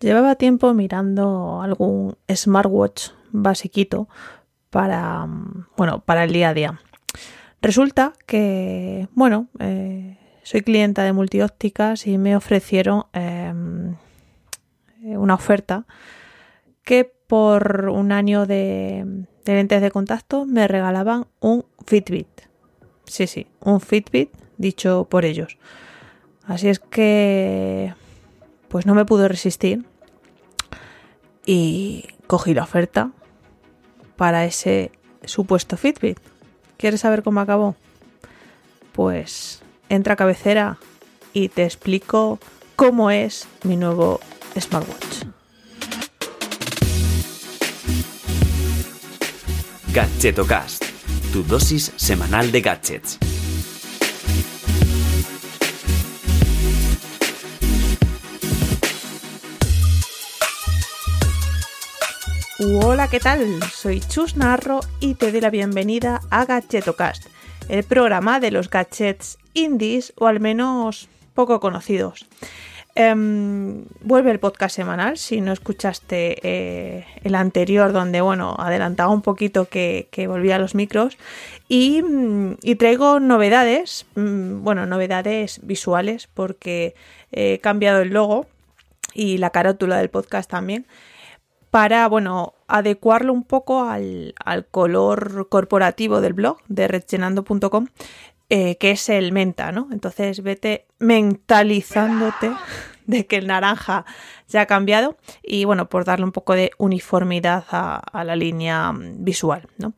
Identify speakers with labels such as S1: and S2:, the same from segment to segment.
S1: Llevaba tiempo mirando algún smartwatch basiquito para, bueno, para el día a día. Resulta que, bueno, eh, soy clienta de multiópticas y me ofrecieron em, una oferta que por un año de lentes de contacto me regalaban un Fitbit. Sí, sí, un Fitbit dicho por ellos. Así es que, pues no me pude resistir y cogí la oferta para ese supuesto Fitbit. ¿Quieres saber cómo acabó? Pues entra a cabecera y te explico cómo es mi nuevo smartwatch.
S2: Gadgetocast, tu dosis semanal de gadgets.
S1: Hola, ¿qué tal? Soy Chus Narro y te doy la bienvenida a Gadgetocast, el programa de los gadgets indies o al menos poco conocidos. Em, vuelve el podcast semanal si no escuchaste eh, el anterior donde bueno adelantaba un poquito que, volvía a los micros y, mm, y traigo novedades mm, bueno novedades visuales porque he cambiado el logo y la carátula del podcast también para, bueno, adecuarlo un poco al, color corporativo del blog de redgenando.com, eh, que es el menta, ¿no? Entonces vete mentalizándote de que el naranja ya ha cambiado y, bueno, por darle un poco de uniformidad a, la línea visual, ¿no?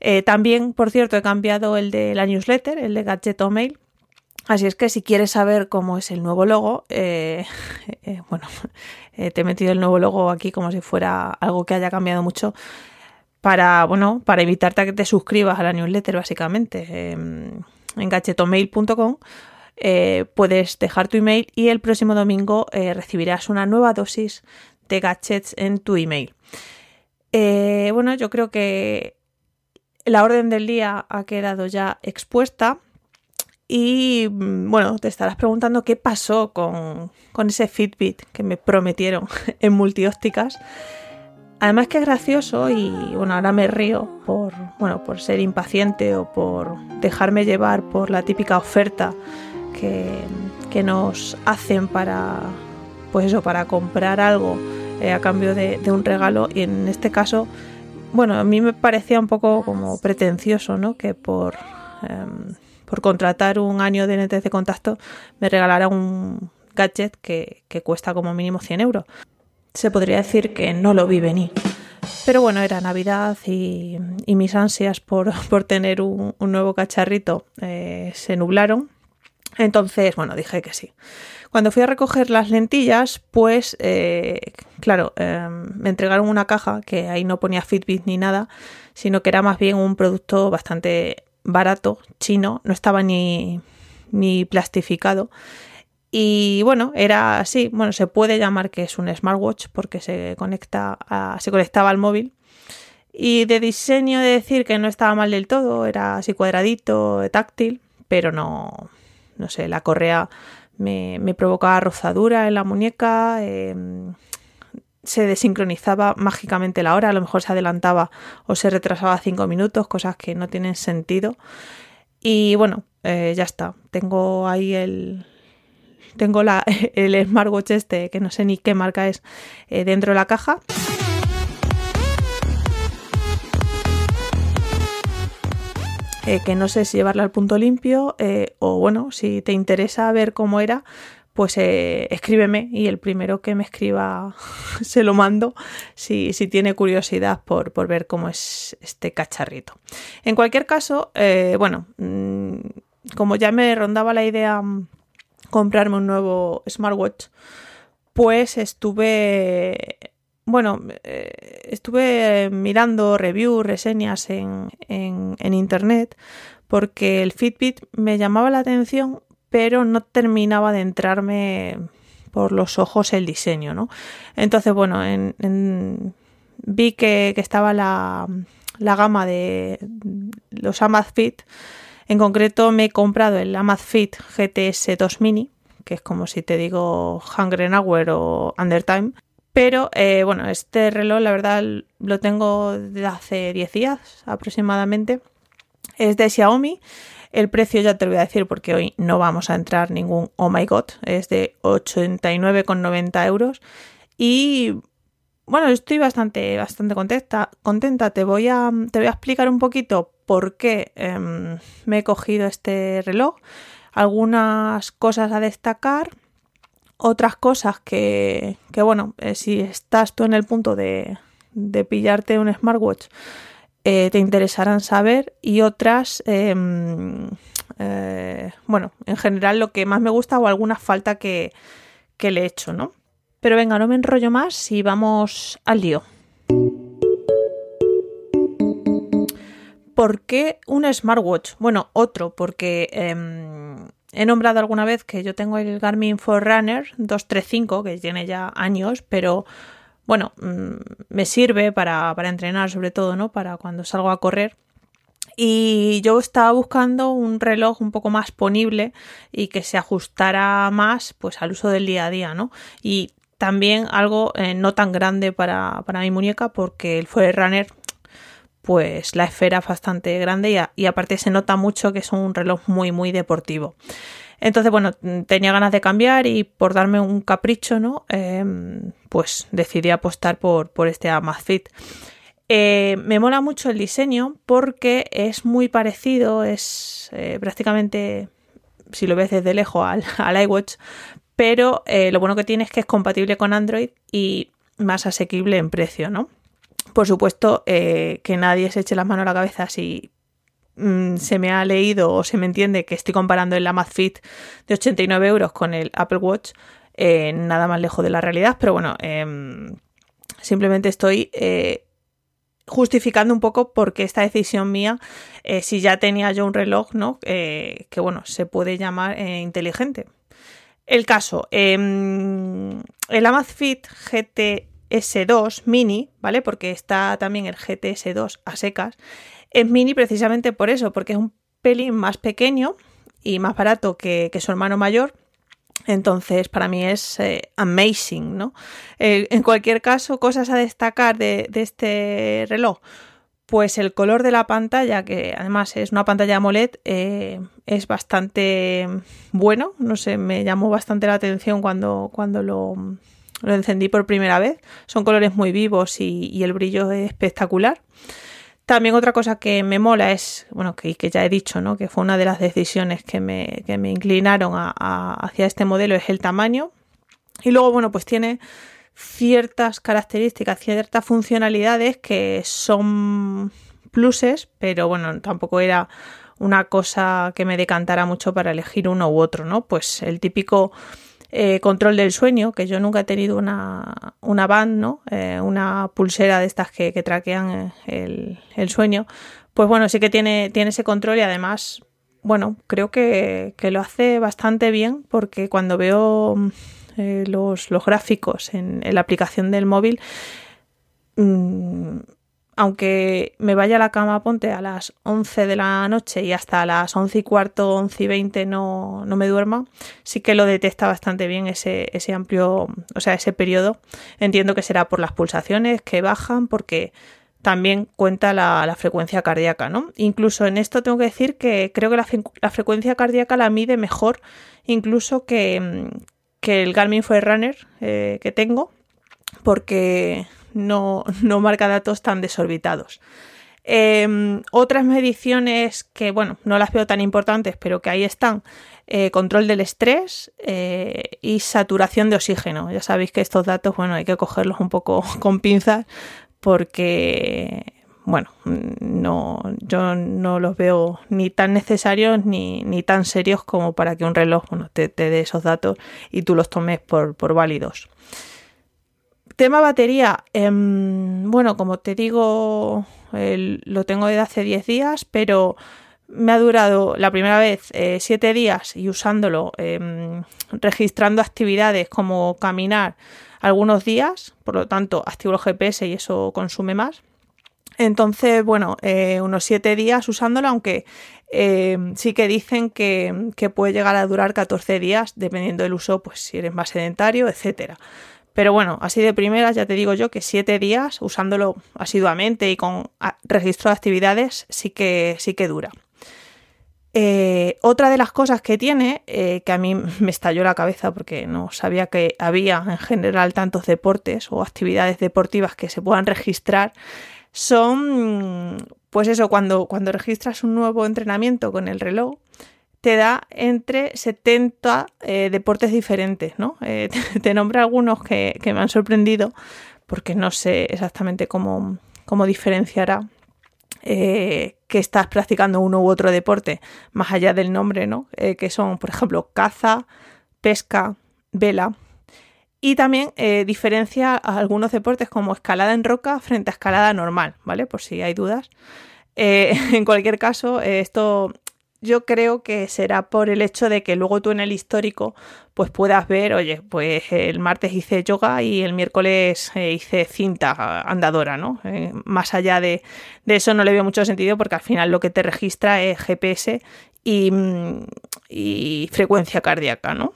S1: Eh, también, por cierto, he cambiado el de la newsletter, el de Gadget Mail, Así es que si quieres saber cómo es el nuevo logo, eh, eh, bueno, eh, te he metido el nuevo logo aquí como si fuera algo que haya cambiado mucho para, bueno, para evitarte a que te suscribas a la newsletter básicamente. Em, en gachetomail.com puedes dejar tu email y el próximo domingo recibirás una nueva dosis de gadgets en tu email. bueno, yo creo que la orden del día ha quedado ya expuesta. Y mm, bueno, te estarás preguntando qué pasó con, ese Fitbit que me prometieron en multiópticas. Además que es gracioso y bueno, ahora me río por, bueno, por ser impaciente o por dejarme llevar por la típica oferta que, nos hacen para, pues eso, para comprar algo eh, a cambio de, un regalo. Y en este caso, bueno, a mí me parecía un poco como pretencioso, ¿no? Que por... Em, por contratar un año de lentes de contacto me regalara un gadget que, cuesta como mínimo 100 euros. Se podría decir que no lo vi venir. Pero bueno, era Navidad y, mis ansias por, tener un, nuevo cacharrito eh, se nublaron. Entonces, bueno, dije que sí. Cuando fui a recoger las lentillas, pues, eh, claro, em, me entregaron una caja que ahí no ponía Fitbit ni nada, sino que era más bien un producto bastante barato, chino, no estaba ni, ni plastificado. Y bueno, era así, bueno, se puede llamar que es un smartwatch porque se conecta se conectaba al móvil. Y de diseño de decir que no estaba mal del todo, era así cuadradito, táctil, pero no, no sé, la correa me, me provocaba rozadura en la muñeca, em, se desincronizaba mágicamente la hora, a lo mejor se adelantaba o se retrasaba cinco minutos, cosas que no tienen sentido. Y bueno, eh, ya está. Tengo ahí el. Tengo la, el smartwatch este, que no sé ni qué marca es, eh, dentro de la caja. Eh, que no sé si llevarla al punto limpio o bueno, si te interesa ver cómo era, pues eh, escríbeme y el primero que me escriba se lo mando si, tiene curiosidad por, ver cómo es este cacharrito. En cualquier caso, eh, bueno, mm, como ya me rondaba la idea mm, comprarme un nuevo smartwatch, pues estuve, bueno, eh, estuve mirando reviews, reseñas en, en internet porque el Fitbit me llamaba la atención pero no terminaba de entrarme por los ojos el diseño, ¿no? Entonces, bueno, en, vi que, estaba la, gama de los Amazfit. En concreto me he comprado el Amazfit GTS 2 Mini, que es como si te digo Hungry Hour o Undertime, Pero eh, bueno, este reloj la verdad lo tengo de hace 10 días aproximadamente. Es de Xiaomi. El precio ya te lo voy a decir porque hoy no vamos a entrar ningún oh my god. Es de 89,90 euros. Y bueno, estoy bastante, bastante contenta, contenta. Te voy a, te voy a explicar un poquito por qué em, me he cogido este reloj. Algunas cosas a destacar. Otras cosas que, que bueno, eh, si estás tú en el punto de, de pillarte un smartwatch, eh, te interesarán saber. Y otras, em, eh, bueno, en general lo que más me gusta o alguna falta que, que le he hecho, ¿no? Pero venga, no me enrollo más y vamos al lío. ¿Por qué un smartwatch? Bueno, otro, porque em, he nombrado alguna vez que yo tengo el Garmin Forerunner 235, que tiene ya años, pero bueno, mm, me sirve para, para entrenar sobre todo, ¿no? Para cuando salgo a correr. Y yo estaba buscando un reloj un poco más ponible y que se ajustara más pues al uso del día a día, ¿no? Y también algo eh, no tan grande para, mi muñeca porque el Forerunner pues la esfera es bastante grande y, aparte se nota mucho que es un reloj muy muy deportivo. Entonces, bueno, tenía ganas de cambiar y por darme un capricho, ¿no? Em, pues decidí apostar por, por este Amazfit. Eh, me mola mucho el diseño porque es muy parecido, es eh, prácticamente, si lo ves desde lejos, al, al iWatch, pero eh, lo bueno que tiene es que es compatible con Android y más asequible en precio, ¿no? Por supuesto, que nadie se eche las manos a la cabeza si mm, se me ha leído o se me entiende que estoy comparando el Amazfit de 89 euros con el Apple Watch, eh, nada más lejos de la realidad, pero bueno, em, simplemente estoy justificando un poco por qué esta decisión mía, si ya tenía yo un reloj, ¿no? que bueno, se puede llamar inteligente. El caso, em, el Amazfit GTS2 Mini, ¿vale? Porque está también el GTS2 a secas. Es mini precisamente por eso, porque es un pelín más pequeño y más barato que, su hermano mayor. Entonces, para mí es eh, amazing, ¿no? Eh, en cualquier caso, cosas a destacar de, este reloj. Pues el color de la pantalla, que además es una pantalla AMOLED, eh, es bastante bueno. No sé, me llamó bastante la atención cuando, cuando lo, encendí por primera vez. Son colores muy vivos y, el brillo es espectacular. También otra cosa que me mola es, bueno, que, ya he dicho, ¿no? Que fue una de las decisiones que me, que me inclinaron hacia este modelo, es el tamaño. Y luego, bueno, pues tiene ciertas características, ciertas funcionalidades que son pluses, pero bueno, tampoco era una cosa que me decantara mucho para elegir uno u otro, ¿no? Pues el típico eh, control del sueño, que yo nunca he tenido una, una band, ¿no? Eh, una pulsera de estas que, traquean eh, el, sueño, pues bueno, sí que tiene, tiene ese control y además, bueno, creo que, que lo hace bastante bien porque cuando veo eh, los, gráficos en, la aplicación del móvil, mm, aunque me vaya a la cama, ponte a las 11 de la noche y hasta las 11 y cuarto, 11 y 20 no, no me duerma, sí que lo detecta bastante bien ese, ese amplio, o sea, ese periodo. Entiendo que será por las pulsaciones que bajan, porque también cuenta la, frecuencia cardíaca, ¿no? Incluso en esto tengo que decir que creo que la, la frecuencia cardíaca la mide mejor incluso que, que el Garmin Forerunner eh, que tengo, porque no, marca datos tan desorbitados. Em, otras mediciones que, bueno, no las veo tan importantes, pero que ahí están, eh, control del estrés eh, y saturación de oxígeno. Ya sabéis que estos datos, bueno, hay que cogerlos un poco con pinzas porque bueno, no, yo no los veo ni tan necesarios ni, ni tan serios como para que un reloj te, dé esos datos y tú los tomes por, válidos. Tema batería, em, bueno, como te digo, lo tengo desde hace 10 días, pero me ha durado la primera vez 7 eh, días y usándolo, em, registrando actividades como caminar algunos días, por lo tanto activo el GPS y eso consume más. Entonces, bueno, eh, unos siete días usándolo, aunque eh, sí que dicen que, puede llegar a durar 14 días, dependiendo del uso, pues si eres más sedentario, etcétera. Pero bueno, así de primeras ya te digo yo que siete días usándolo asiduamente y con registro de actividades sí que, sí que dura. Eh, otra de las cosas que tiene, eh, que a mí me estalló la cabeza porque no sabía que había en general tantos deportes o actividades deportivas que se puedan registrar, son, pues eso, cuando, cuando registras un nuevo entrenamiento con el reloj, te da entre 70 eh, deportes diferentes, ¿no? Eh, te, nombro algunos que, me han sorprendido porque no sé exactamente cómo, cómo diferenciará eh, que estás practicando uno u otro deporte, más allá del nombre, ¿no? que son, por ejemplo, caza, pesca, vela. Y también diferencia algunos deportes como escalada en roca frente a escalada normal, ¿vale? Por si hay dudas. en cualquier caso, esto yo creo que será por el hecho de que luego tú en el histórico pues puedas ver, oye, pues el martes hice yoga y el miércoles eh, hice cinta andadora, ¿no? Eh, más allá de, de, eso no le veo mucho sentido porque al final lo que te registra es GPS y, mm, y frecuencia cardíaca, ¿no?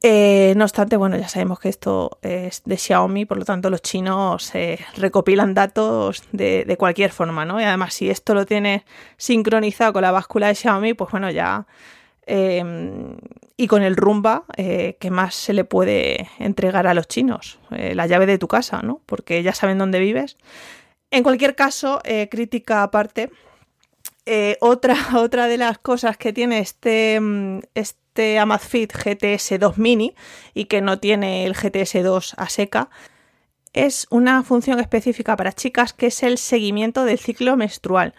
S1: Eh, no obstante, bueno, ya sabemos que esto es de Xiaomi, por lo tanto los chinos eh, recopilan datos de, cualquier forma, ¿no? Y además si esto lo tienes sincronizado con la báscula de Xiaomi, pues bueno, ya... Em, y con el rumba, eh, ¿qué más se le puede entregar a los chinos? la llave de tu casa, ¿no? Porque ya saben dónde vives. En cualquier caso, crítica aparte, otra, otra de las cosas que tiene este, mm, este este Amazfit GTS 2 Mini y que no tiene el GTS 2 a seca, es una función específica para chicas que es el seguimiento del ciclo menstrual.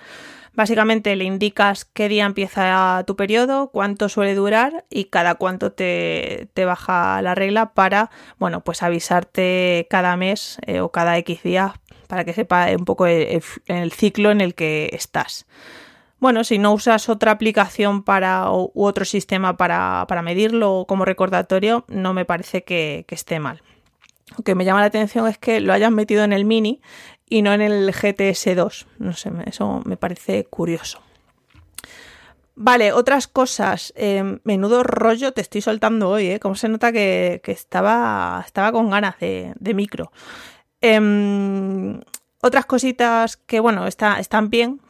S1: Básicamente le indicas qué día empieza tu periodo, cuánto suele durar y cada cuánto te, baja la regla para, bueno, pues avisarte cada mes eh, o cada X días para que sepa un poco el ciclo en el que estás. Bueno, si no usas otra aplicación para, u otro sistema para, medirlo como recordatorio, no me parece que, esté mal. Lo que me llama la atención es que lo hayan metido en el Mini y no en el GTS 2. No sé, eso me parece curioso. Vale, otras cosas. Em, menudo rollo te estoy soltando hoy, ¿eh? Como se nota que, estaba, estaba con ganas de, micro. Em, otras cositas que, bueno, están bien,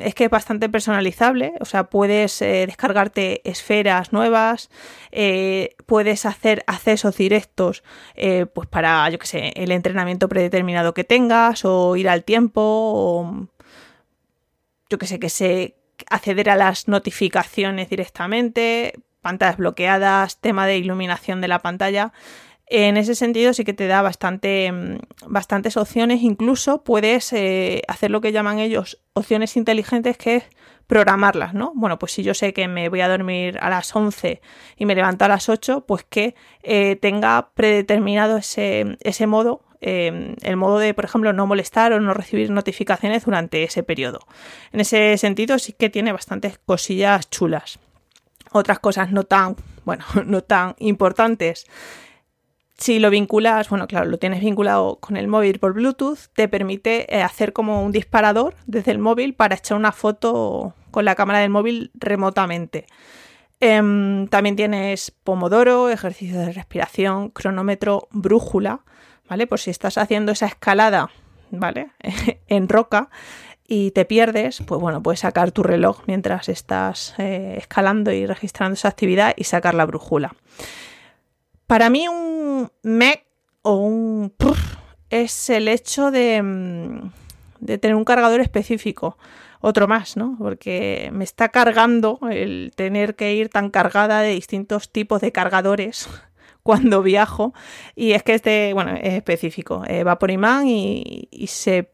S1: es que es bastante personalizable, o sea, puedes eh, descargarte esferas nuevas, eh, puedes hacer accesos directos eh, pues para, yo que sé, el entrenamiento predeterminado que tengas o ir al tiempo o yo que sé, que se acceder a las notificaciones directamente, pantallas bloqueadas, tema de iluminación de la pantalla. En ese sentido sí que te da bastante, mm, bastantes opciones, incluso puedes eh, hacer lo que llaman ellos opciones inteligentes, que es programarlas, ¿no? Bueno, pues si yo sé que me voy a dormir a las 11 y me levanto a las 8, pues que eh, tenga predeterminado ese, ese modo, em, el modo de, por ejemplo, no molestar o no recibir notificaciones durante ese periodo. En ese sentido sí que tiene bastantes cosillas chulas. Otras cosas no tan, bueno, no tan importantes si lo vinculas, bueno, claro, lo tienes vinculado con el móvil por Bluetooth, te permite eh, hacer como un disparador desde el móvil para echar una foto con la cámara del móvil remotamente. Em, también tienes pomodoro, ejercicio de respiración, cronómetro, brújula, ¿vale? Por si estás haciendo esa escalada, ¿vale? en roca y te pierdes, pues bueno, puedes sacar tu reloj mientras estás eh, escalando y registrando esa actividad y sacar la brújula. Para mí un mec o un es el hecho de, mm, de, tener un cargador específico. Otro más, ¿no? Porque me está cargando el tener que ir tan cargada de distintos tipos de cargadores cuando viajo. Y es que este, bueno, es específico. Eh, va por imán y, se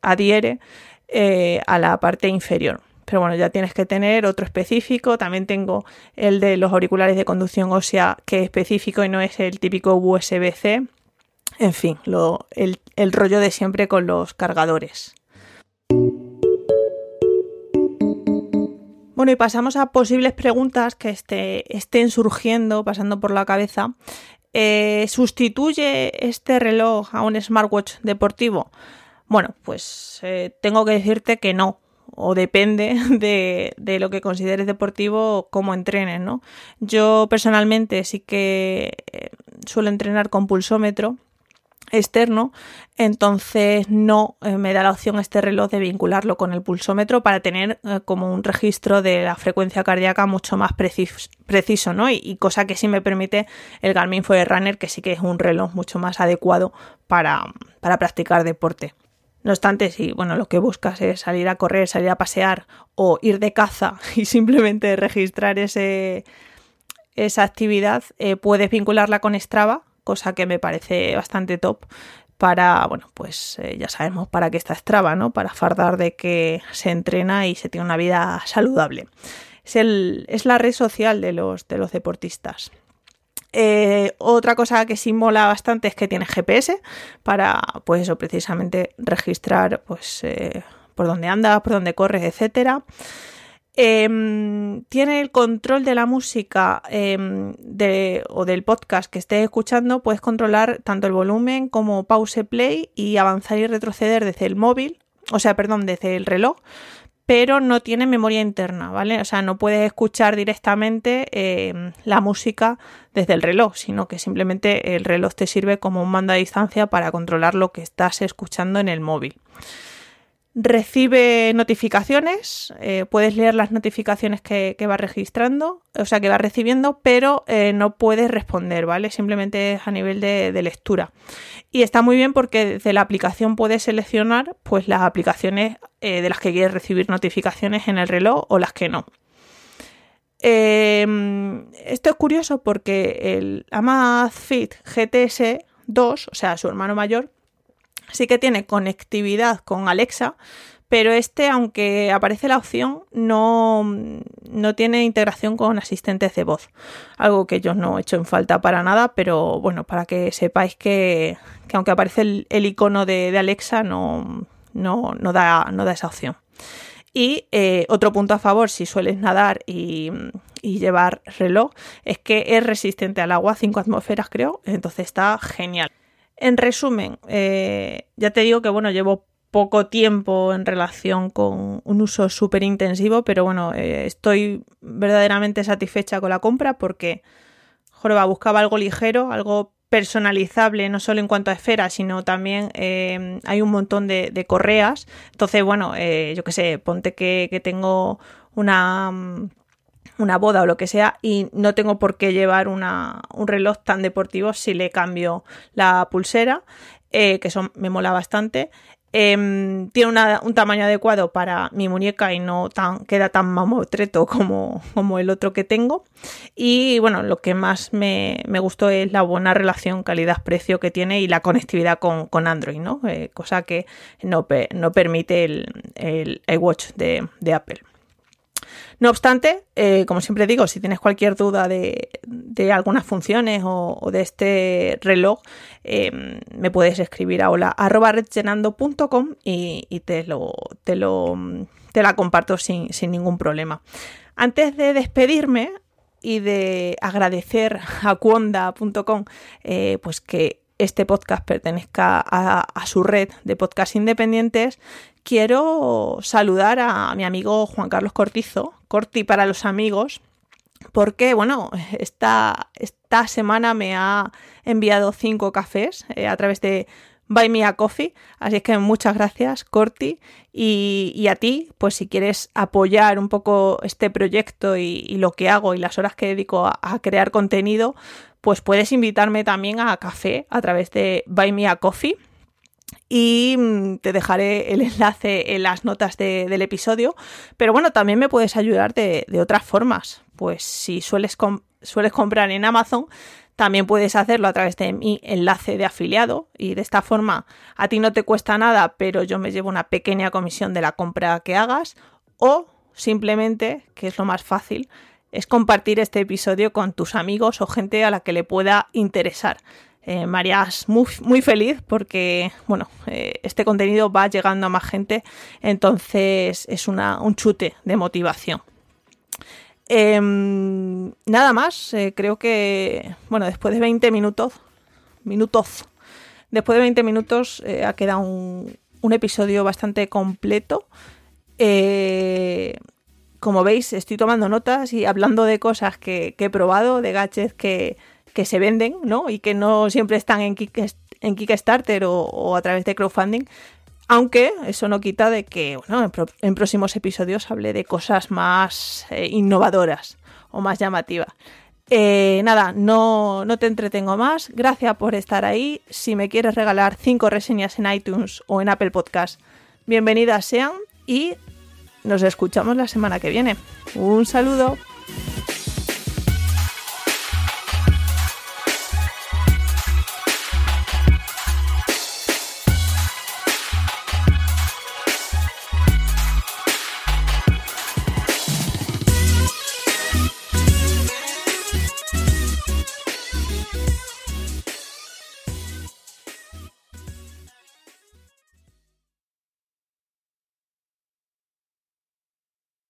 S1: adhiere eh, a la parte inferior pero bueno, ya tienes que tener otro específico. También tengo el de los auriculares de conducción ósea, que es específico y no es el típico USB-C. En fin, el, rollo de siempre con los cargadores. Bueno, y pasamos a posibles preguntas que este, estén surgiendo, pasando por la cabeza. Eh, ¿Sustituye este reloj a un smartwatch deportivo? Bueno, pues eh, tengo que decirte que no o depende de, de, lo que consideres deportivo, cómo entrenes, ¿no? Yo personalmente sí que eh, suelo entrenar con pulsómetro externo, entonces no eh, me da la opción este reloj de vincularlo con el pulsómetro para tener eh, como un registro de la frecuencia cardíaca mucho más preciso, ¿no? Y, cosa que sí me permite el Garmin Forerunner, que sí que es un reloj mucho más adecuado para, para practicar deporte. No obstante, si bueno, lo que buscas es salir a correr, salir a pasear o ir de caza y simplemente registrar ese, esa actividad, eh, puedes vincularla con Strava, cosa que me parece bastante top para, bueno, pues eh, ya sabemos para qué está Strava, ¿no? Para fardar de que se entrena y se tiene una vida saludable. Es, el, es la red social de los, de los deportistas. Eh, otra cosa que sí mola bastante es que tiene GPS para, pues precisamente registrar, pues, eh, por dónde anda, por dónde corres, etcétera. Em, tiene el control de la música em, o del podcast que estés escuchando, puedes controlar tanto el volumen como pause play y avanzar y retroceder desde el móvil, o sea, perdón, desde el reloj, pero no tiene memoria interna, ¿vale? O sea, no puedes escuchar directamente em, la música desde el reloj, sino que simplemente el reloj te sirve como un mando a distancia para controlar lo que estás escuchando en el móvil recibe notificaciones, eh, puedes leer las notificaciones que, va registrando, o sea, que va recibiendo, pero eh, no puedes responder, ¿vale? Simplemente es a nivel de, lectura. Y está muy bien porque desde la aplicación puedes seleccionar pues las aplicaciones eh, de las que quieres recibir notificaciones en el reloj o las que no. Em, esto es curioso porque el Amazfit GTS 2, o sea, su hermano mayor, sí que tiene conectividad con Alexa, pero este, aunque aparece la opción, no, no, tiene integración con asistentes de voz. Algo que yo no he hecho en falta para nada, pero bueno, para que sepáis que, aunque aparece el, icono de, Alexa, no, no, no, da, no da esa opción. Y eh, otro punto a favor, si sueles nadar y, y, llevar reloj, es que es resistente al agua, 5 atmósferas creo, entonces está genial. En resumen, eh, ya te digo que bueno, llevo poco tiempo en relación con un uso súper intensivo, pero bueno, eh, estoy verdaderamente satisfecha con la compra porque, Joroba, buscaba algo ligero, algo personalizable, no solo en cuanto a esferas, sino también eh, hay un montón de, correas. Entonces, bueno, yo qué sé, ponte que tengo una mm, una boda o lo que sea y no tengo por qué llevar una, un reloj tan deportivo si le cambio la pulsera, eh, que eso me mola bastante. Em, tiene un tamaño adecuado para mi muñeca y no tan, queda tan mamotreto como, como el otro que tengo. Y bueno, lo que más me, gustó es la buena relación calidad-precio que tiene y la conectividad con, Android, ¿no? Eh, cosa que no, no permite el, el iWatch de, de Apple. No obstante, eh, como siempre digo, si tienes cualquier duda de, de algunas funciones o, de este reloj, em, me puedes escribir a hola y, y te, lo, te, lo, te la comparto sin, sin ningún problema. Antes de despedirme, y de agradecer a cuonda.com eh, pues que este podcast pertenezca a, a, su red de podcasts independientes, quiero saludar a mi amigo Juan Carlos Cortizo, Corti para los amigos, porque, bueno, esta, esta semana me ha enviado cinco cafés eh, a través de Buy Me a Coffee. Así es que muchas gracias, Corti. Y, a ti, pues si quieres apoyar un poco este proyecto y, lo que hago y las horas que dedico a, a, crear contenido, pues puedes invitarme también a café a través de Buy Me a Coffee y mm, te dejaré el enlace en las notas del episodio. Pero bueno, también me puedes ayudar de, otras formas. Pues si sueles, sueles comprar en Amazon, también puedes hacerlo a través de mi enlace de afiliado y de esta forma a ti no te cuesta nada, pero yo me llevo una pequeña comisión de la compra que hagas o simplemente, que es lo más fácil, es compartir este episodio con tus amigos o gente a la que le pueda interesar eh, María muy, muy, feliz porque, bueno, eh, este contenido va llegando a más gente, entonces es una, un chute de motivación. Em, nada más, eh, creo que, bueno, después de 20 minutos, minutos, después de 20 minutos ha quedado un, un episodio bastante completo. Eh, como veis, estoy tomando notas y hablando de cosas que, he probado, de gadgets que, se venden, ¿no? Y que no siempre están en, en Kickstarter o, a través de crowdfunding. Aunque eso no quita de que bueno, en, próximos episodios hable de cosas más eh, innovadoras o más llamativas. Eh, nada, no, no te entretengo más. Gracias por estar ahí. Si me quieres regalar 5 reseñas en iTunes o en Apple Podcast, bienvenidas sean y nos escuchamos la semana que viene. Un saludo.